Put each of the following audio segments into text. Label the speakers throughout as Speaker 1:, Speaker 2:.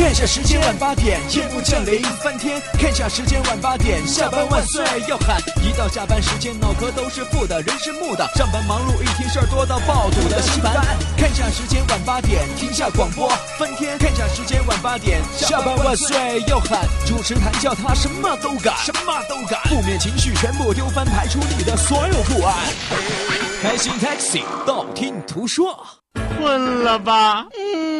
Speaker 1: 看下时间晚八点，夜幕降临翻天。看下时间晚八点，下班万岁要喊。一到下班时间，脑壳都是负的，人是木的。上班忙碌一天，事儿多到爆肚的稀饭。看下时间晚八点，停下广播翻天。看下时间晚八点，下班万岁要喊。主持谈笑他什么都敢，什么都敢。负面情绪全部丢翻，排除你的所有不安。开心 Taxi，道听途说。
Speaker 2: 困了吧？嗯。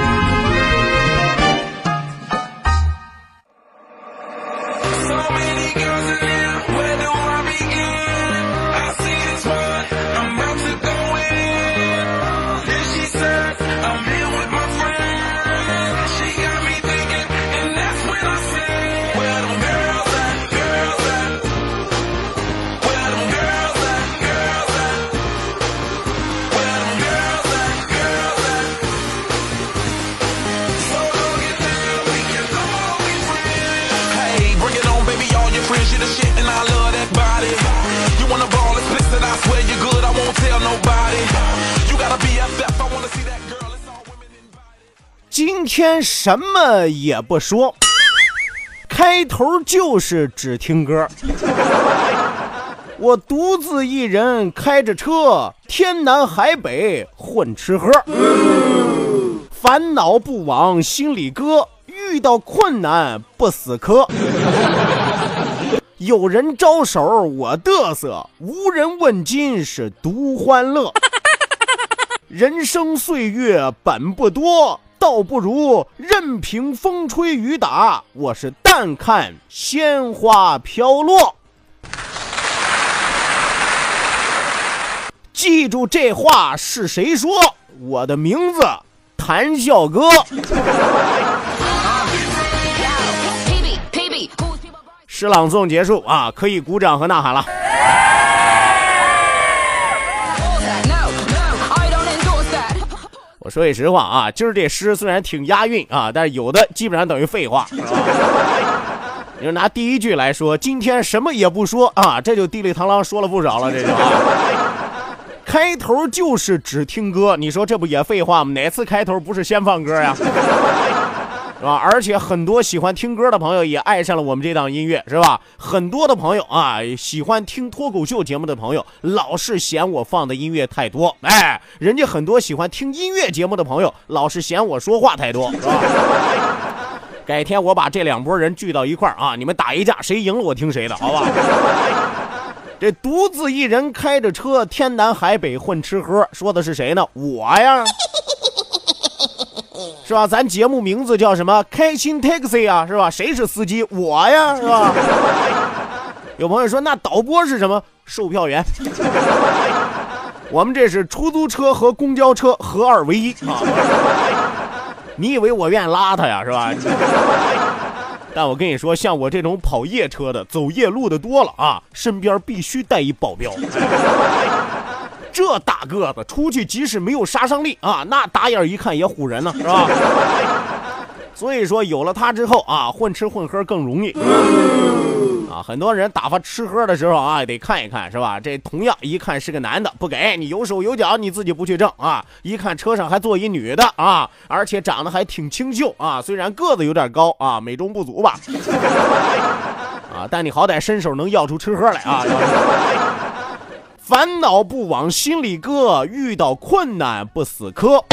Speaker 2: 天什么也不说，开头就是只听歌。我独自一人开着车，天南海北混吃喝，烦恼不往心里搁，遇到困难不死磕。有人招手我嘚瑟，无人问津是独欢乐。人生岁月本不多。倒不如任凭风吹雨打，我是淡看鲜花飘落。记住这话是谁说？我的名字谭笑哥。诗朗诵结束啊，可以鼓掌和呐喊了。我说句实话啊，今儿这诗虽然挺押韵啊，但是有的基本上等于废话。你说拿第一句来说，今天什么也不说啊，这就地里螳螂说了不少了，这就。啊开头就是只听歌，你说这不也废话吗？哪次开头不是先放歌呀？是吧？而且很多喜欢听歌的朋友也爱上了我们这档音乐，是吧？很多的朋友啊，喜欢听脱口秀节目的朋友，老是嫌我放的音乐太多。哎，人家很多喜欢听音乐节目的朋友，老是嫌我说话太多，是吧？改天我把这两拨人聚到一块儿啊，你们打一架，谁赢了我听谁的，好吧？这独自一人开着车，天南海北混吃喝，说的是谁呢？我呀。是吧？咱节目名字叫什么？开心 taxi 啊，是吧？谁是司机？我呀，是吧？有朋友说，那导播是什么？售票员。我们这是出租车和公交车合二为一啊！你以为我愿意拉他呀，是吧？但我跟你说，像我这种跑夜车的、走夜路的多了啊，身边必须带一保镖。这大个子出去，即使没有杀伤力啊，那打眼一看也唬人呢，是吧？所以说有了他之后啊，混吃混喝更容易啊。很多人打发吃喝的时候啊，得看一看，是吧？这同样一看是个男的，不给你有手有脚，你自己不去挣啊。一看车上还坐一女的啊，而且长得还挺清秀啊，虽然个子有点高啊，美中不足吧。啊，但你好歹伸手能要出吃喝来啊。烦恼不往心里搁，遇到困难不死磕。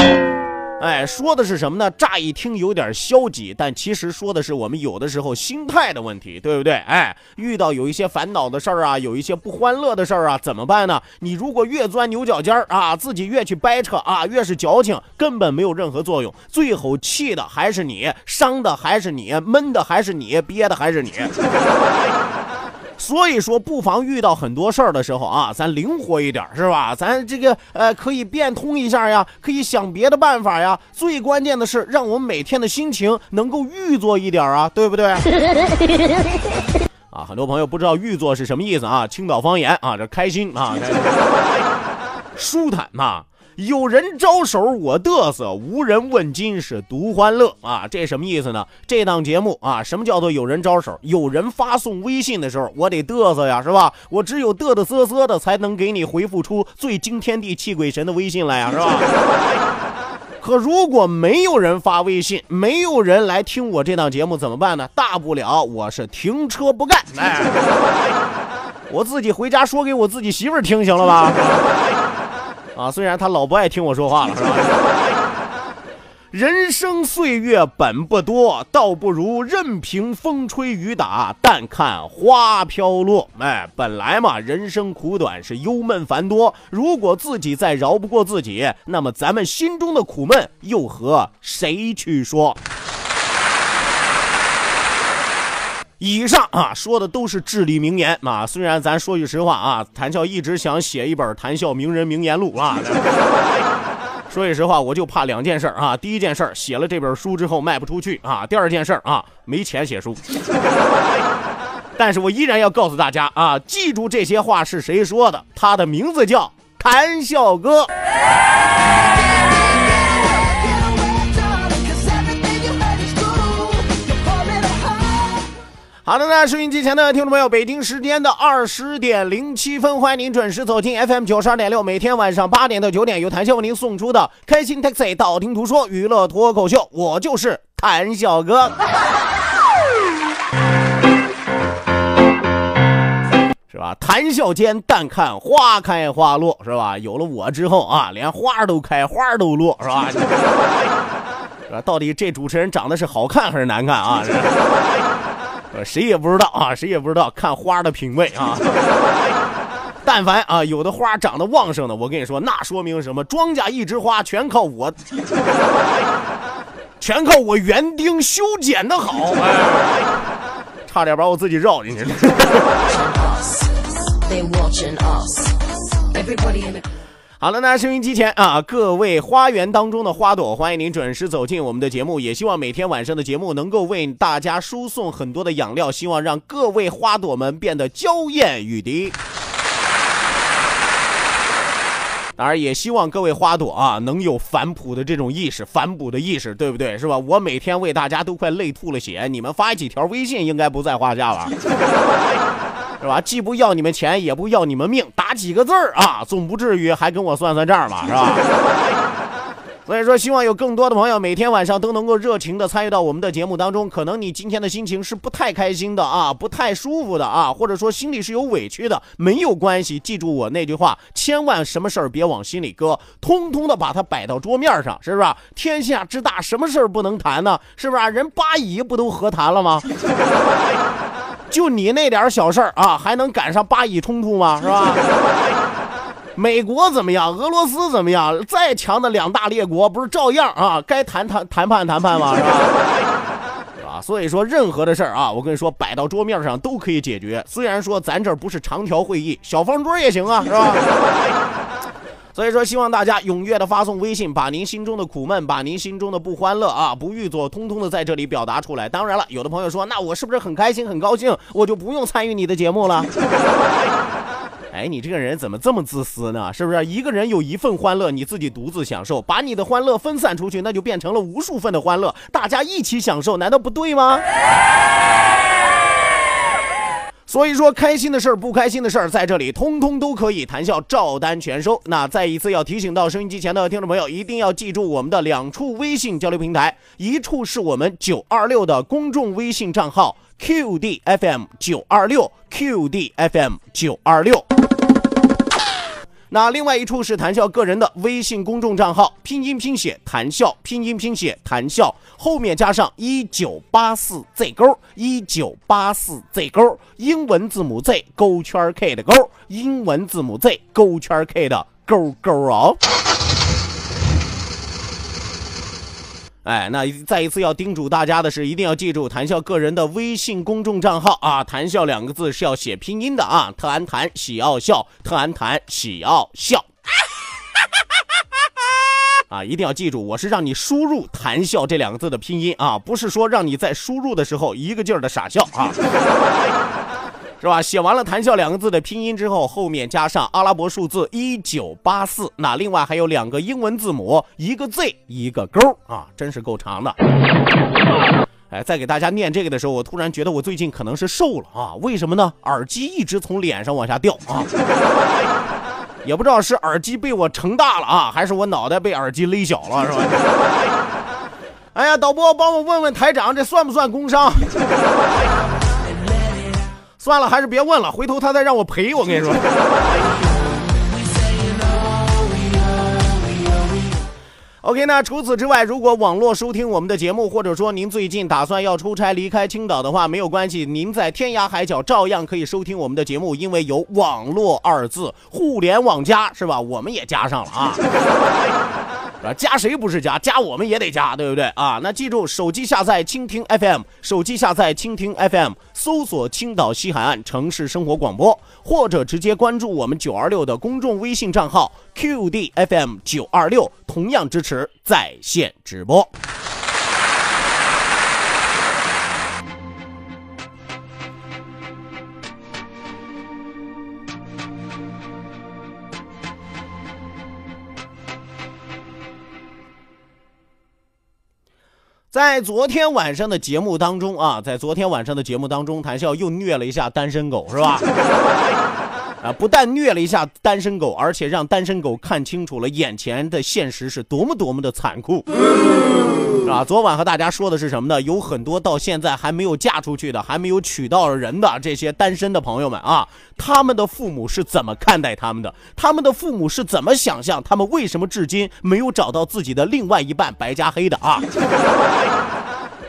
Speaker 2: 哎，说的是什么呢？乍一听有点消极，但其实说的是我们有的时候心态的问题，对不对？哎，遇到有一些烦恼的事儿啊，有一些不欢乐的事儿啊，怎么办呢？你如果越钻牛角尖儿啊，自己越去掰扯啊，越是矫情，根本没有任何作用。最后气的还是你，伤的还是你，闷的还是你，憋的还是你。所以说，不妨遇到很多事儿的时候啊，咱灵活一点，是吧？咱这个呃，可以变通一下呀，可以想别的办法呀。最关键的是，让我们每天的心情能够预作一点啊，对不对？啊，很多朋友不知道“预作”是什么意思啊？青岛方言啊，这开心啊。舒坦呐。有人招手我嘚瑟，无人问津是独欢乐啊！这什么意思呢？这档节目啊，什么叫做有人招手？有人发送微信的时候，我得嘚瑟呀，是吧？我只有嘚嘚瑟瑟的，才能给你回复出最惊天地泣鬼神的微信来呀，是吧？可如果没有人发微信，没有人来听我这档节目怎么办呢？大不了我是停车不干，哎，我自己回家说给我自己媳妇儿听，行了吧？啊，虽然他老不爱听我说话了，是吧？人生岁月本不多，倒不如任凭风吹雨打，淡看花飘落。哎，本来嘛，人生苦短，是忧闷繁多。如果自己再饶不过自己，那么咱们心中的苦闷又和谁去说？以上啊说的都是至理名言啊，虽然咱说句实话啊，谭笑一直想写一本谈笑名人名言录啊。说句实话，我就怕两件事啊，第一件事写了这本书之后卖不出去啊，第二件事啊没钱写书。但是我依然要告诉大家啊，记住这些话是谁说的，他的名字叫谭笑哥。好的呢，收音机前的听众朋友，北京时间的二十点零七分，欢迎您准时走进 FM 九十二点六，每天晚上八点到九点，由谭笑为您送出的开心 Taxi 道听途说娱乐脱口秀，我就是谭笑哥，是吧？谈笑间，淡看花开花落，是吧？有了我之后啊，连花都开，花都落，是吧？是吧？到底这主持人长得是好看还是难看啊？呃，谁也不知道啊，谁也不知道看花的品味啊。但凡啊，有的花长得旺盛的，我跟你说，那说明什么？庄稼一枝花，全靠我，全靠我园丁修剪的好。哎，差点把我自己绕进去了。好了，那收音机前啊，各位花园当中的花朵，欢迎您准时走进我们的节目。也希望每天晚上的节目能够为大家输送很多的养料，希望让各位花朵们变得娇艳欲滴。当然，也希望各位花朵啊，能有反哺的这种意识，反哺的意识，对不对？是吧？我每天为大家都快累吐了血，你们发几条微信应该不在话下吧？是吧？既不要你们钱，也不要你们命，打几个字儿啊，总不至于还跟我算算账吧？是吧？所以说，希望有更多的朋友每天晚上都能够热情的参与到我们的节目当中。可能你今天的心情是不太开心的啊，不太舒服的啊，或者说心里是有委屈的，没有关系。记住我那句话，千万什么事儿别往心里搁，通通的把它摆到桌面上，是不是？天下之大，什么事儿不能谈呢？是不是？人八姨不都和谈了吗？就你那点小事儿啊，还能赶上巴以冲突吗？是吧？美国怎么样？俄罗斯怎么样？再强的两大列国，不是照样啊？该谈谈谈判谈判吗？是吧？对吧？所以说，任何的事儿啊，我跟你说，摆到桌面上都可以解决。虽然说咱这儿不是长条会议，小方桌也行啊，是吧？所以说，希望大家踊跃的发送微信，把您心中的苦闷，把您心中的不欢乐啊、不欲做，通通的在这里表达出来。当然了，有的朋友说，那我是不是很开心、很高兴，我就不用参与你的节目了？哎，你这个人怎么这么自私呢？是不是？一个人有一份欢乐，你自己独自享受，把你的欢乐分散出去，那就变成了无数份的欢乐，大家一起享受，难道不对吗？所以说，开心的事儿、不开心的事儿，在这里通通都可以谈笑，照单全收。那再一次要提醒到收音机前的听众朋友，一定要记住我们的两处微信交流平台，一处是我们九二六的公众微信账号 QDFM 九二六 QDFM 九二六。那另外一处是谈笑个人的微信公众账号，拼音拼写谈笑，拼音拼写谈笑，后面加上一九八四 Z 勾，一九八四 Z 勾，英文字母 Z 勾圈 K 的勾，英文字母 Z 勾圈 K 的勾勾哦。哎，那再一次要叮嘱大家的是，一定要记住谈笑个人的微信公众账号啊，谈笑两个字是要写拼音的啊，特安谈喜奥笑，特安谈喜奥笑。啊，一定要记住，我是让你输入“谈笑”这两个字的拼音啊，不是说让你在输入的时候一个劲儿的傻笑啊。是吧？写完了“谈笑”两个字的拼音之后，后面加上阿拉伯数字一九八四，那另外还有两个英文字母，一个 Z，一个勾啊，真是够长的。哎，在给大家念这个的时候，我突然觉得我最近可能是瘦了啊？为什么呢？耳机一直从脸上往下掉啊，也不知道是耳机被我撑大了啊，还是我脑袋被耳机勒小了，是吧？哎呀，导播，帮我问问台长，这算不算工伤？算了，还是别问了，回头他再让我赔，我跟你说。OK，那除此之外，如果网络收听我们的节目，或者说您最近打算要出差离开青岛的话，没有关系，您在天涯海角照样可以收听我们的节目，因为有“网络”二字，互联网加是吧？我们也加上了啊。啊，加谁不是加？加我们也得加，对不对啊？那记住，手机下载蜻蜓 FM，手机下载蜻蜓 FM，搜索青岛西海岸城市生活广播，或者直接关注我们九二六的公众微信账号 QDFM 九二六，同样支持在线直播。在昨天晚上的节目当中啊，在昨天晚上的节目当中，谭笑又虐了一下单身狗，是吧？啊，不但虐了一下单身狗，而且让单身狗看清楚了眼前的现实是多么多么的残酷。啊，昨晚和大家说的是什么呢？有很多到现在还没有嫁出去的，还没有娶到人的这些单身的朋友们啊，他们的父母是怎么看待他们的？他们的父母是怎么想象？他们为什么至今没有找到自己的另外一半白加黑的啊？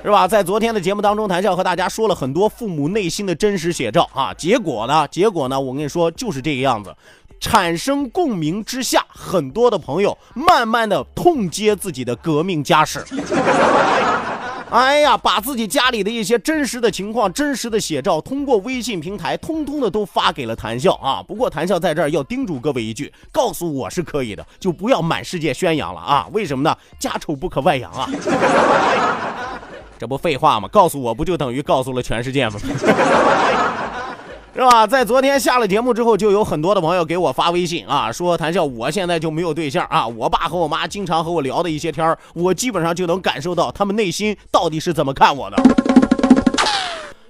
Speaker 2: 是吧？在昨天的节目当中，谭笑和大家说了很多父母内心的真实写照啊。结果呢？结果呢？我跟你说，就是这个样子。产生共鸣之下，很多的朋友慢慢的痛揭自己的革命家史。哎呀，把自己家里的一些真实的情况、真实的写照，通过微信平台，通通的都发给了谭笑啊。不过谭笑在这儿要叮嘱各位一句，告诉我是可以的，就不要满世界宣扬了啊。为什么呢？家丑不可外扬啊。这不废话吗？告诉我不就等于告诉了全世界吗？是吧？在昨天下了节目之后，就有很多的朋友给我发微信啊，说谭笑，我现在就没有对象啊。我爸和我妈经常和我聊的一些天我基本上就能感受到他们内心到底是怎么看我的。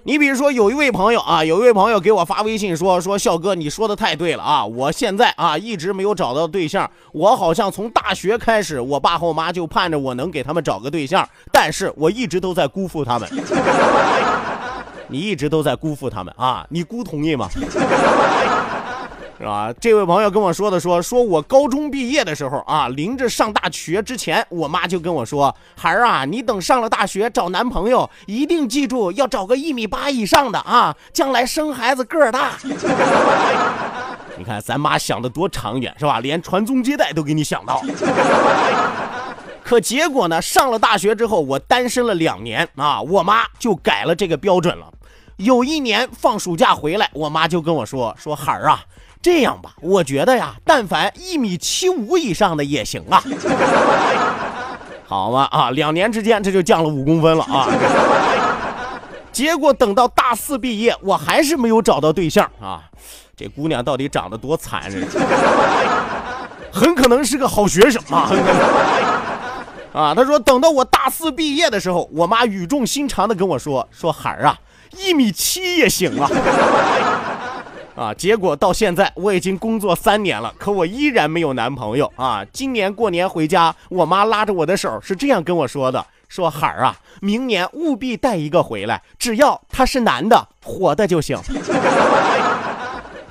Speaker 2: 你比如说，有一位朋友啊，有一位朋友给我发微信说，说笑哥，你说的太对了啊！我现在啊一直没有找到对象，我好像从大学开始，我爸和我妈就盼着我能给他们找个对象，但是我一直都在辜负他们。你一直都在辜负他们啊！你姑同意吗？是吧？这位朋友跟我说的说，说我高中毕业的时候啊，临着上大学之前，我妈就跟我说，孩儿啊，你等上了大学找男朋友，一定记住要找个一米八以上的啊，将来生孩子个儿大。你看咱妈想的多长远是吧？连传宗接代都给你想到。可结果呢？上了大学之后，我单身了两年啊，我妈就改了这个标准了。有一年放暑假回来，我妈就跟我说：“说孩儿啊，这样吧，我觉得呀，但凡一米七五以上的也行啊。”好嘛啊，两年之间这就降了五公分了啊。结果等到大四毕业，我还是没有找到对象啊。这姑娘到底长得多残忍？很可能是个好学生啊。啊，他说等到我大四毕业的时候，我妈语重心长的跟我说：“说孩儿啊。”一米七也行啊！啊，结果到现在我已经工作三年了，可我依然没有男朋友啊！今年过年回家，我妈拉着我的手是这样跟我说的：“说孩儿啊，明年务必带一个回来，只要他是男的，活的就行。”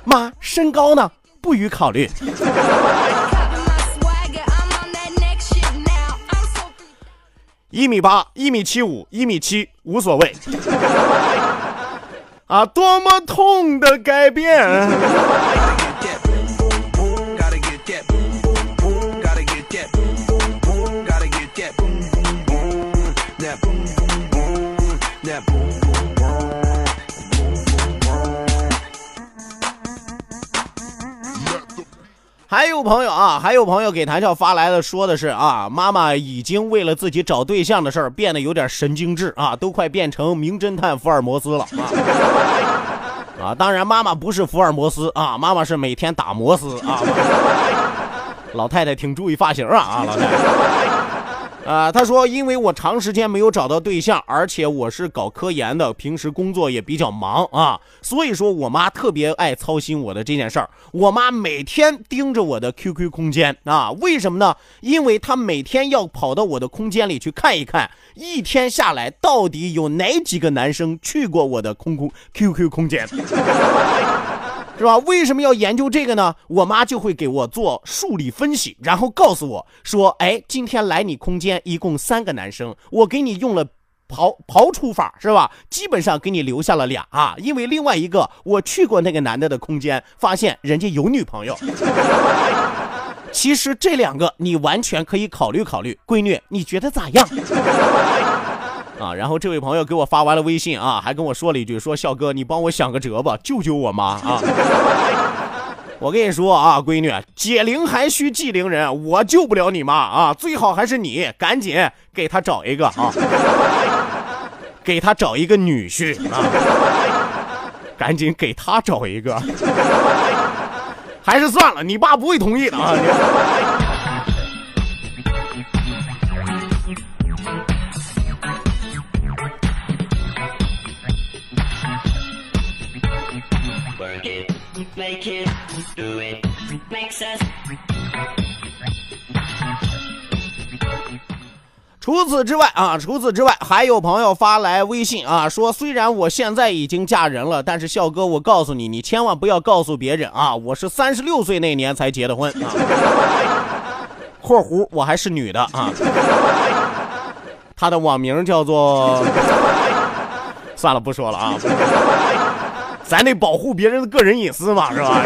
Speaker 2: 妈，身高呢？不予考虑。一米八，一米七五，一米七，无所谓。啊，多么痛的改变！还有朋友啊，还有朋友给谭笑发来的，说的是啊，妈妈已经为了自己找对象的事儿变得有点神经质啊，都快变成名侦探福尔摩斯了啊！啊，当然妈妈不是福尔摩斯啊，妈妈是每天打摩斯啊。老太太挺注意发型啊啊，老太太。啊，他说，因为我长时间没有找到对象，而且我是搞科研的，平时工作也比较忙啊，所以说我妈特别爱操心我的这件事儿。我妈每天盯着我的 QQ 空间啊，为什么呢？因为她每天要跑到我的空间里去看一看，一天下来到底有哪几个男生去过我的空空 QQ 空间。是吧？为什么要研究这个呢？我妈就会给我做数理分析，然后告诉我说：“哎，今天来你空间一共三个男生，我给你用了刨刨除法，是吧？基本上给你留下了俩啊，因为另外一个我去过那个男的的空间，发现人家有女朋友。其实这两个你完全可以考虑考虑，闺女，你觉得咋样？”啊，然后这位朋友给我发完了微信啊，还跟我说了一句，说笑哥，你帮我想个辙吧，救救我妈啊！我跟你说啊，闺女，解铃还需系铃人，我救不了你妈啊，最好还是你赶紧给她找一个啊，给她找一个女婿啊，赶紧给她找一个，还是算了，你爸不会同意的啊。除此之外啊，除此之外，还有朋友发来微信啊，说虽然我现在已经嫁人了，但是笑哥，我告诉你，你千万不要告诉别人啊，我是三十六岁那年才结的婚啊。括弧我还是女的啊。他的网名叫做，算了，不说了啊。咱得保护别人的个人隐私嘛，是吧？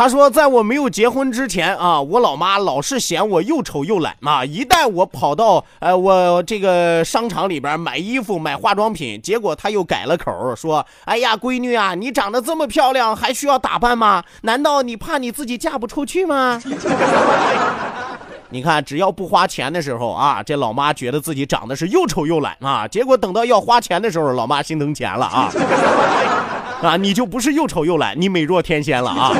Speaker 2: 他说，在我没有结婚之前啊，我老妈老是嫌我又丑又懒嘛。一旦我跑到呃我这个商场里边买衣服、买化妆品，结果他又改了口，说：“哎呀，闺女啊，你长得这么漂亮，还需要打扮吗？难道你怕你自己嫁不出去吗？” 你看，只要不花钱的时候啊，这老妈觉得自己长得是又丑又懒啊。结果等到要花钱的时候，老妈心疼钱了啊啊！你就不是又丑又懒，你美若天仙了啊！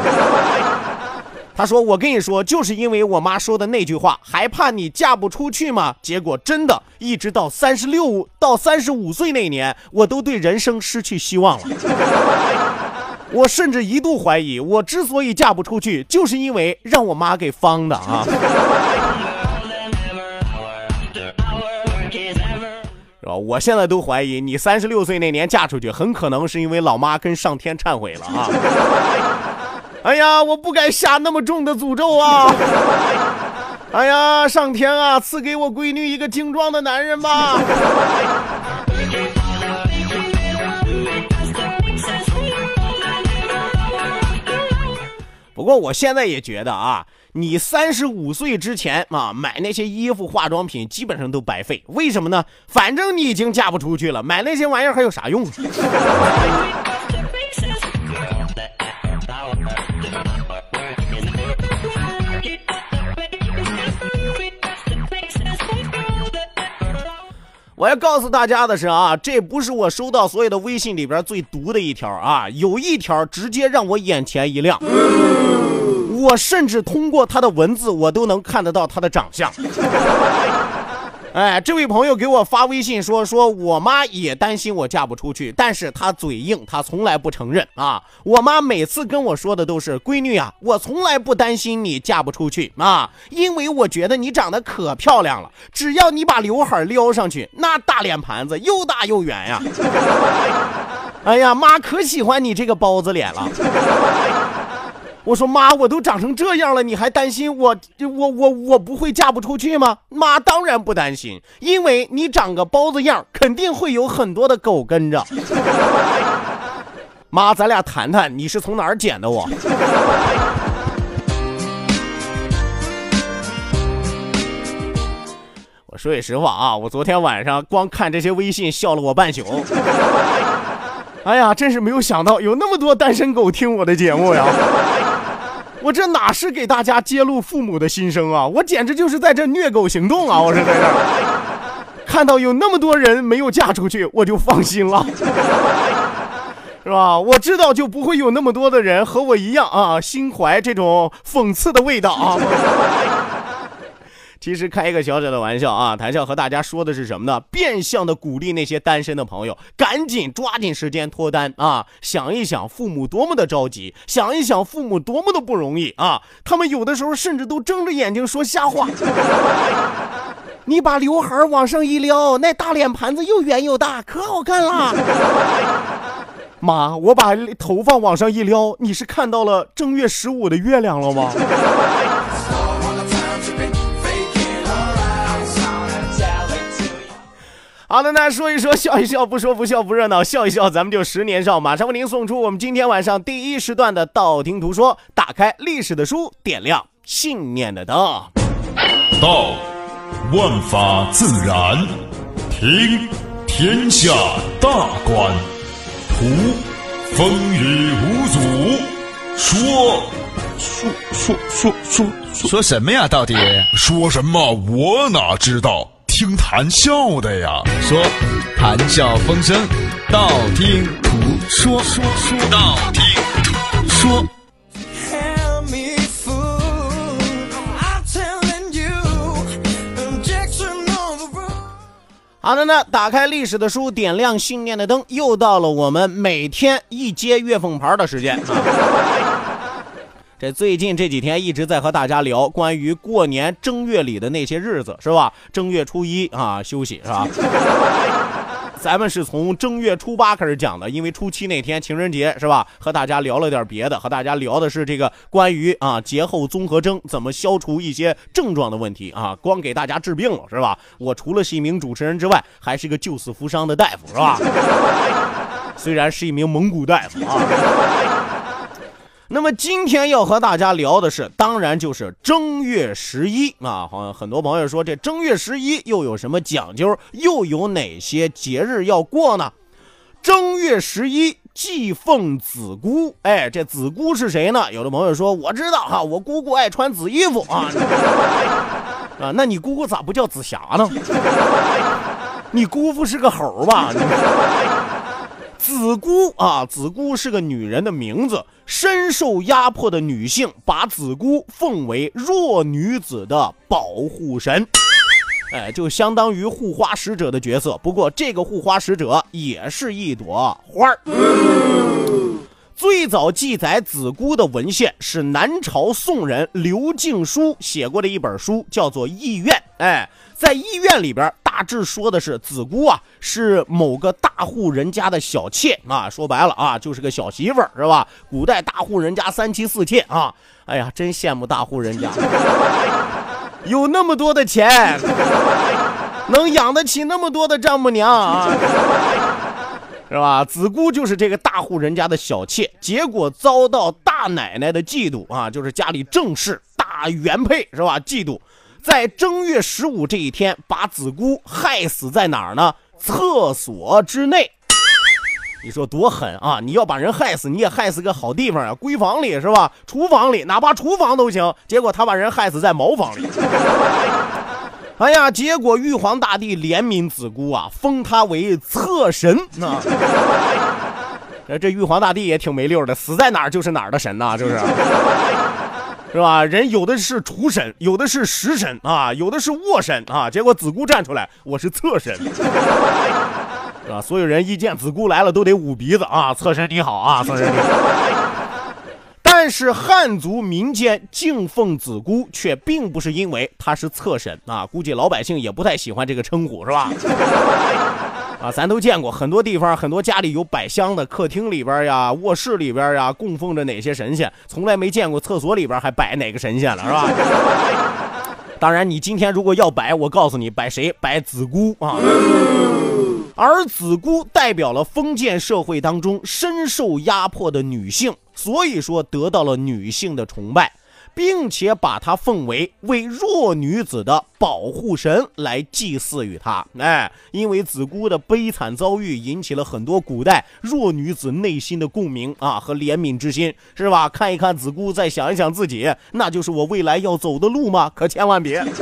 Speaker 2: 他说：“我跟你说，就是因为我妈说的那句话，还怕你嫁不出去吗？结果真的，一直到三十六到三十五岁那年，我都对人生失去希望了。我甚至一度怀疑，我之所以嫁不出去，就是因为让我妈给方的啊。”吧？我现在都怀疑你三十六岁那年嫁出去，很可能是因为老妈跟上天忏悔了啊！哎呀，我不该下那么重的诅咒啊！哎呀，上天啊，赐给我闺女一个精壮的男人吧！不过我现在也觉得啊。你三十五岁之前啊，买那些衣服、化妆品基本上都白费。为什么呢？反正你已经嫁不出去了，买那些玩意儿还有啥用？我要告诉大家的是啊，这不是我收到所有的微信里边最毒的一条啊，有一条直接让我眼前一亮。我甚至通过他的文字，我都能看得到他的长相。哎，这位朋友给我发微信说，说我妈也担心我嫁不出去，但是她嘴硬，她从来不承认啊。我妈每次跟我说的都是，闺女啊，我从来不担心你嫁不出去啊，因为我觉得你长得可漂亮了，只要你把刘海撩上去，那大脸盘子又大又圆呀。哎呀，妈可喜欢你这个包子脸了。我说妈，我都长成这样了，你还担心我我我我不会嫁不出去吗？妈当然不担心，因为你长个包子样，肯定会有很多的狗跟着。妈，咱俩谈谈，你是从哪儿捡的我？我说句实话啊，我昨天晚上光看这些微信笑了我半宿。哎呀，真是没有想到有那么多单身狗听我的节目呀！我这哪是给大家揭露父母的心声啊！我简直就是在这虐狗行动啊！我是在这看到有那么多人没有嫁出去，我就放心了。是吧？我知道就不会有那么多的人和我一样啊，心怀这种讽刺的味道啊。其实开一个小小的玩笑啊，谈笑和大家说的是什么呢？变相的鼓励那些单身的朋友，赶紧抓紧时间脱单啊！想一想父母多么的着急，想一想父母多么的不容易啊！他们有的时候甚至都睁着眼睛说瞎话。你把刘海往上一撩，那大脸盘子又圆又大，可好看了。妈，我把头发往上一撩，你是看到了正月十五的月亮了吗？好的，那说一说，笑一笑，不说不笑不热闹，笑一笑，咱们就十年少。马上为您送出我们今天晚上第一时段的道听途说，打开历史的书，点亮信念的灯。
Speaker 3: 道，万法自然；听，天下大观；图，风雨无阻；说，
Speaker 4: 说说说说
Speaker 5: 说什么呀？到底
Speaker 3: 说什么？我哪知道？听谈笑的呀，
Speaker 5: 说谈笑风生，道听途说，说说道听途说。
Speaker 2: 好的呢，打开历史的书，点亮信念的灯，又到了我们每天一接月凤牌的时间。这最近这几天一直在和大家聊关于过年正月里的那些日子，是吧？正月初一啊休息，是吧？咱们是从正月初八开始讲的，因为初七那天情人节，是吧？和大家聊了点别的，和大家聊的是这个关于啊节后综合征怎么消除一些症状的问题啊，光给大家治病了，是吧？我除了是一名主持人之外，还是个救死扶伤的大夫，是吧？虽然是一名蒙古大夫啊。那么今天要和大家聊的是，当然就是正月十一啊！好像很多朋友说，这正月十一又有什么讲究？又有哪些节日要过呢？正月十一祭奉子姑，哎，这子姑是谁呢？有的朋友说，我知道哈，我姑姑爱穿紫衣服啊。啊，那你姑姑咋不叫紫霞呢？你姑父是个猴吧？子姑啊，子姑是个女人的名字。深受压迫的女性把子姑奉为弱女子的保护神，哎，就相当于护花使者的角色。不过，这个护花使者也是一朵花儿。最早记载子姑的文献是南朝宋人刘敬书写过的一本书，叫做《异苑》。哎。在医院里边，大致说的是子姑啊是某个大户人家的小妾啊，说白了啊就是个小媳妇儿，是吧？古代大户人家三妻四妾啊，哎呀，真羡慕大户人家，有那么多的钱，能养得起那么多的丈母娘啊，是吧？子姑就是这个大户人家的小妾，结果遭到大奶奶的嫉妒啊，就是家里正室大原配是吧？嫉妒。在正月十五这一天，把子姑害死在哪儿呢？厕所之内。你说多狠啊！你要把人害死，你也害死个好地方啊，闺房里是吧？厨房里，哪怕厨房都行。结果他把人害死在茅房里。哎呀，结果玉皇大帝怜悯子姑啊，封他为厕神啊。这玉皇大帝也挺没溜的，死在哪儿就是哪儿的神呐，就是。是吧？人有的是厨神，有的是食神啊，有的是卧神啊。结果子姑站出来，我是侧神，是吧？所有人一见子姑来了，都得捂鼻子啊！侧神你好啊，侧神。但是汉族民间敬奉子姑，却并不是因为她是侧神啊。估计老百姓也不太喜欢这个称呼，是吧？啊，咱都见过很多地方，很多家里有摆香的，客厅里边呀、卧室里边呀，供奉着哪些神仙，从来没见过厕所里边还摆哪个神仙了，是吧？当然，你今天如果要摆，我告诉你，摆谁？摆子姑啊！而子姑代表了封建社会当中深受压迫的女性，所以说得到了女性的崇拜。并且把她奉为为弱女子的保护神来祭祀于她，哎，因为子姑的悲惨遭遇引起了很多古代弱女子内心的共鸣啊和怜悯之心，是吧？看一看子姑，再想一想自己，那就是我未来要走的路吗？可千万别。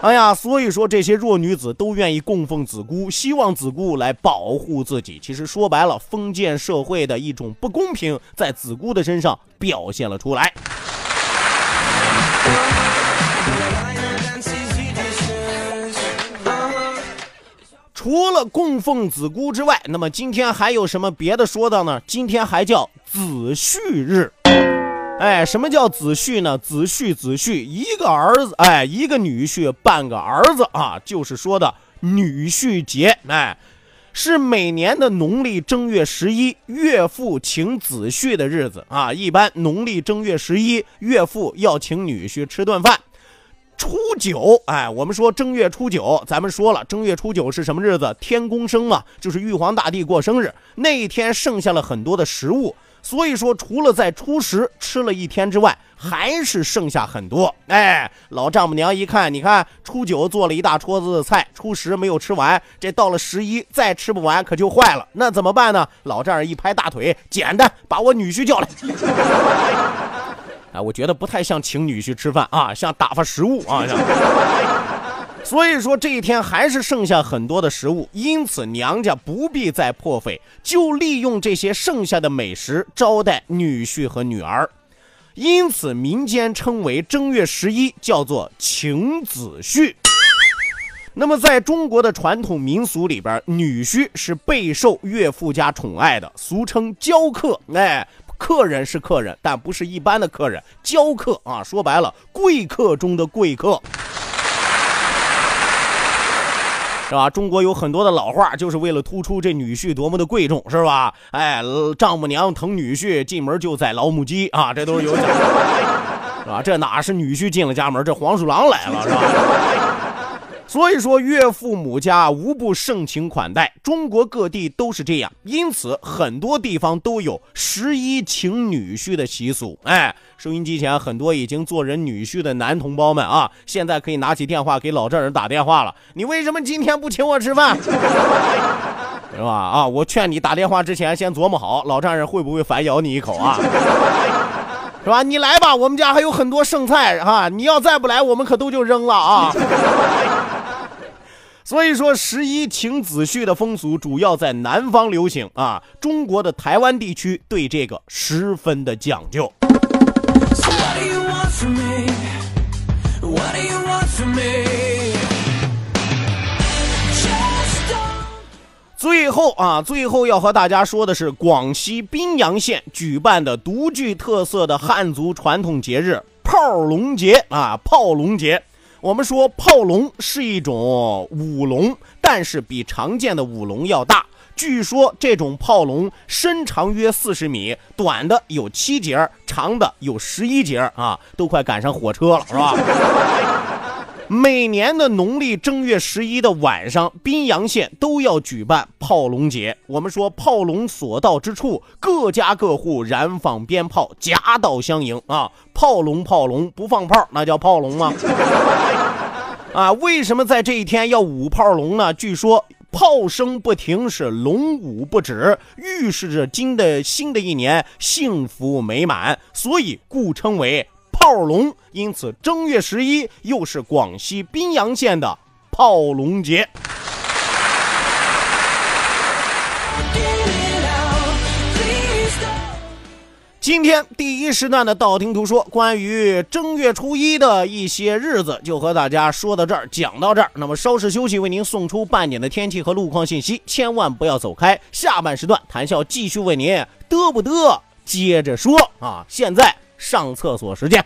Speaker 2: 哎呀，所以说这些弱女子都愿意供奉子姑，希望子姑来保护自己。其实说白了，封建社会的一种不公平，在子姑的身上表现了出来。除了供奉子姑之外，那么今天还有什么别的说的呢？今天还叫子婿日。哎，什么叫子婿呢？子婿，子婿，一个儿子，哎，一个女婿，半个儿子啊，就是说的女婿节。哎，是每年的农历正月十一，岳父请子婿的日子啊。一般农历正月十一，岳父要请女婿吃顿饭。初九，哎，我们说正月初九，咱们说了，正月初九是什么日子？天公生嘛，就是玉皇大帝过生日那一天，剩下了很多的食物。所以说，除了在初十吃了一天之外，还是剩下很多。哎，老丈母娘一看，你看初九做了一大桌子的菜，初十没有吃完，这到了十一再吃不完可就坏了。那怎么办呢？老丈人一拍大腿，简单，把我女婿叫来。哎，我觉得不太像请女婿吃饭啊，像打发食物啊。所以说这一天还是剩下很多的食物，因此娘家不必再破费，就利用这些剩下的美食招待女婿和女儿。因此民间称为正月十一叫做请子婿。那么在中国的传统民俗里边，女婿是备受岳父家宠爱的，俗称娇客。哎，客人是客人，但不是一般的客人，娇客啊，说白了，贵客中的贵客。是吧？中国有很多的老话，就是为了突出这女婿多么的贵重，是吧？哎，丈母娘疼女婿，进门就宰老母鸡啊，这都是有讲的，是吧？这哪是女婿进了家门，这黄鼠狼来了，是吧？所以说，岳父母家无不盛情款待，中国各地都是这样，因此很多地方都有十一请女婿的习俗。哎，收音机前很多已经做人女婿的男同胞们啊，现在可以拿起电话给老丈人打电话了。你为什么今天不请我吃饭？是吧？啊，我劝你打电话之前先琢磨好，老丈人会不会反咬你一口啊？是吧？你来吧，我们家还有很多剩菜哈，你要再不来，我们可都就扔了啊。所以说，十一请子婿的风俗主要在南方流行啊。中国的台湾地区对这个十分的讲究。最后啊，最后要和大家说的是，广西宾阳县举办的独具特色的汉族传统节日——炮龙节啊，炮龙节。我们说炮龙是一种舞龙，但是比常见的舞龙要大。据说这种炮龙身长约四十米，短的有七节，长的有十一节啊，都快赶上火车了，是吧？每年的农历正月十一的晚上，宾阳县都要举办炮龙节。我们说炮龙所到之处，各家各户燃放鞭炮，夹道相迎啊！炮龙炮龙不放炮，那叫炮龙吗？啊，为什么在这一天要舞炮龙呢？据说炮声不停，是龙舞不止，预示着今的新的一年幸福美满，所以故称为。炮龙，因此正月十一又是广西宾阳县的炮龙节。今天第一时段的道听途说，关于正月初一的一些日子，就和大家说到这儿，讲到这儿。那么稍事休息，为您送出半点的天气和路况信息，千万不要走开。下半时段谈笑继续为您嘚不嘚接着说啊！现在。上厕所时间。